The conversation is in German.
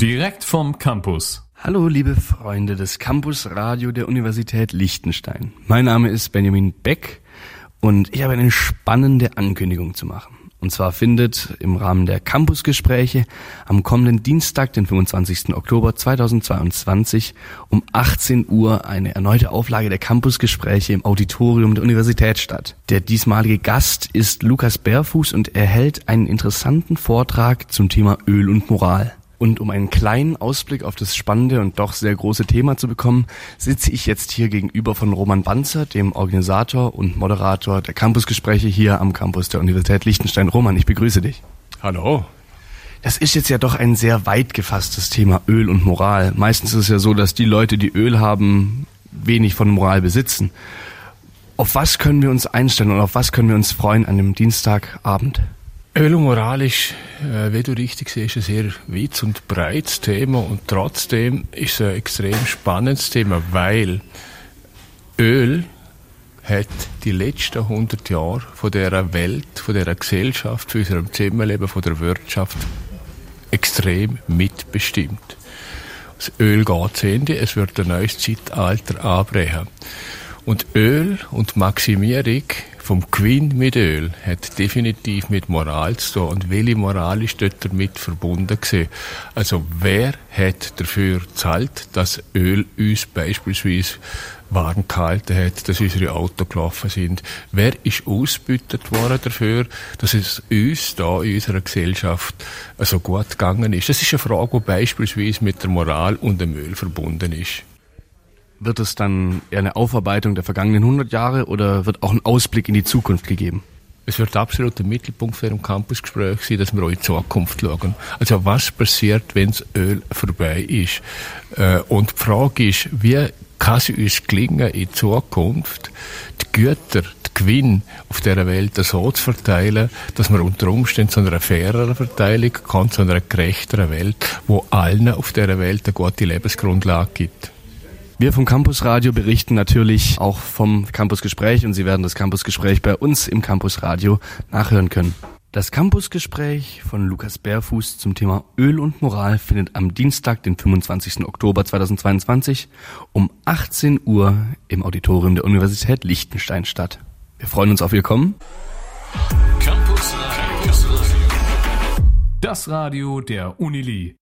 Direkt vom Campus. Hallo, liebe Freunde des Campus Radio der Universität Liechtenstein. Mein Name ist Benjamin Beck und ich habe eine spannende Ankündigung zu machen. Und zwar findet im Rahmen der Campusgespräche am kommenden Dienstag, den 25. Oktober 2022 um 18 Uhr eine erneute Auflage der Campusgespräche im Auditorium der Universität statt. Der diesmalige Gast ist Lukas Bärfuß und er hält einen interessanten Vortrag zum Thema Öl und Moral. Und um einen kleinen Ausblick auf das spannende und doch sehr große Thema zu bekommen, sitze ich jetzt hier gegenüber von Roman Banzer, dem Organisator und Moderator der Campusgespräche hier am Campus der Universität Liechtenstein. Roman, ich begrüße dich. Hallo. Das ist jetzt ja doch ein sehr weit gefasstes Thema Öl und Moral. Meistens ist es ja so, dass die Leute, die Öl haben, wenig von Moral besitzen. Auf was können wir uns einstellen und auf was können wir uns freuen an dem Dienstagabend? Öl und Moral ist, äh, wie du richtig siehst, ein sehr weit und breites Thema und trotzdem ist es ein extrem spannendes Thema, weil Öl hat die letzten 100 Jahre von dieser Welt, von dieser Gesellschaft, von unserem Zusammenleben, von der Wirtschaft extrem mitbestimmt. Das Öl geht zu Ende, es wird ein neues Zeitalter anbrechen. Und Öl und Maximierung vom Gewinn mit Öl hat definitiv mit Moral zu tun. Und welche Moral ist dort damit verbunden gewesen? Also wer hat dafür gezahlt, dass Öl uns beispielsweise warm gehalten hat, dass unsere Autos gelaufen sind? Wer ist ausgebütet worden dafür, dass es uns da in unserer Gesellschaft so gut gegangen ist? Das ist eine Frage, die beispielsweise mit der Moral und dem Öl verbunden ist. Wird es dann eher eine Aufarbeitung der vergangenen 100 Jahre oder wird auch ein Ausblick in die Zukunft gegeben? Es wird absolut der Mittelpunkt für ein Campusgespräch sein, dass wir auch in die Zukunft schauen. Also was passiert, wenn das Öl vorbei ist? Äh, und die Frage ist, wie kann es uns gelingen, in Zukunft die Güter, die Gewinn auf dieser Welt so zu verteilen, dass man unter Umständen zu einer faireren Verteilung kommt, zu einer gerechteren Welt, wo allen auf dieser Welt eine gute Lebensgrundlage gibt. Wir vom Campusradio berichten natürlich auch vom Campusgespräch und Sie werden das Campusgespräch bei uns im Campusradio nachhören können. Das Campusgespräch von Lukas Bärfuß zum Thema Öl und Moral findet am Dienstag, den 25. Oktober 2022 um 18 Uhr im Auditorium der Universität Liechtenstein statt. Wir freuen uns auf Ihr Kommen. Campus Radio. Das Radio der Unili.